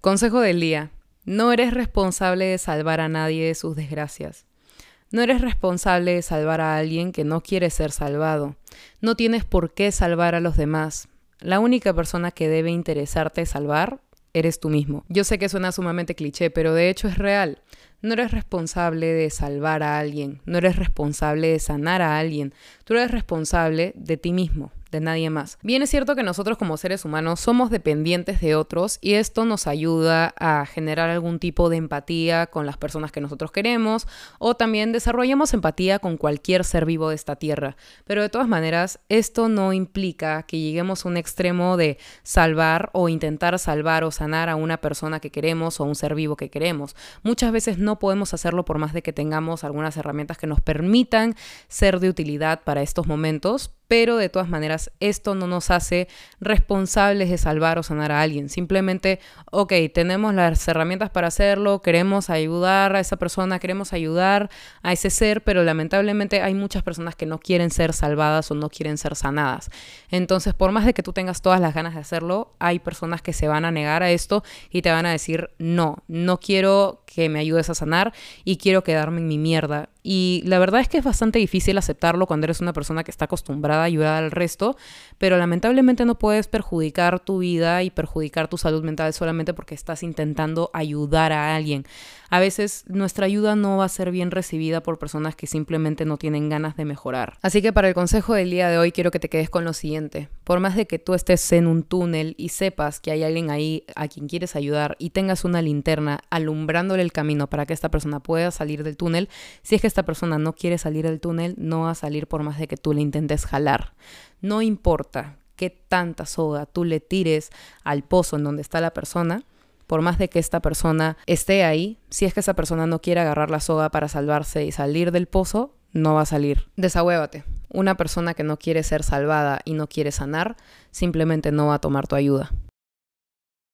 Consejo del día. No eres responsable de salvar a nadie de sus desgracias. No eres responsable de salvar a alguien que no quiere ser salvado. No tienes por qué salvar a los demás. La única persona que debe interesarte salvar eres tú mismo. Yo sé que suena sumamente cliché, pero de hecho es real. No eres responsable de salvar a alguien, no eres responsable de sanar a alguien, tú eres responsable de ti mismo de nadie más. Bien es cierto que nosotros como seres humanos somos dependientes de otros y esto nos ayuda a generar algún tipo de empatía con las personas que nosotros queremos o también desarrollamos empatía con cualquier ser vivo de esta tierra. Pero de todas maneras, esto no implica que lleguemos a un extremo de salvar o intentar salvar o sanar a una persona que queremos o a un ser vivo que queremos. Muchas veces no podemos hacerlo por más de que tengamos algunas herramientas que nos permitan ser de utilidad para estos momentos, pero de todas maneras esto no nos hace responsables de salvar o sanar a alguien. Simplemente, ok, tenemos las herramientas para hacerlo, queremos ayudar a esa persona, queremos ayudar a ese ser, pero lamentablemente hay muchas personas que no quieren ser salvadas o no quieren ser sanadas. Entonces, por más de que tú tengas todas las ganas de hacerlo, hay personas que se van a negar a esto y te van a decir, no, no quiero que me ayudes a sanar y quiero quedarme en mi mierda. Y la verdad es que es bastante difícil aceptarlo cuando eres una persona que está acostumbrada a ayudar al resto, pero lamentablemente no puedes perjudicar tu vida y perjudicar tu salud mental solamente porque estás intentando ayudar a alguien. A veces nuestra ayuda no va a ser bien recibida por personas que simplemente no tienen ganas de mejorar. Así que para el consejo del día de hoy quiero que te quedes con lo siguiente. Por más de que tú estés en un túnel y sepas que hay alguien ahí a quien quieres ayudar y tengas una linterna alumbrándole el camino para que esta persona pueda salir del túnel, si es que esta persona no quiere salir del túnel, no va a salir por más de que tú le intentes jalar. No importa qué tanta soga tú le tires al pozo en donde está la persona, por más de que esta persona esté ahí, si es que esa persona no quiere agarrar la soga para salvarse y salir del pozo, no va a salir. Desahuévate. Una persona que no quiere ser salvada y no quiere sanar, simplemente no va a tomar tu ayuda.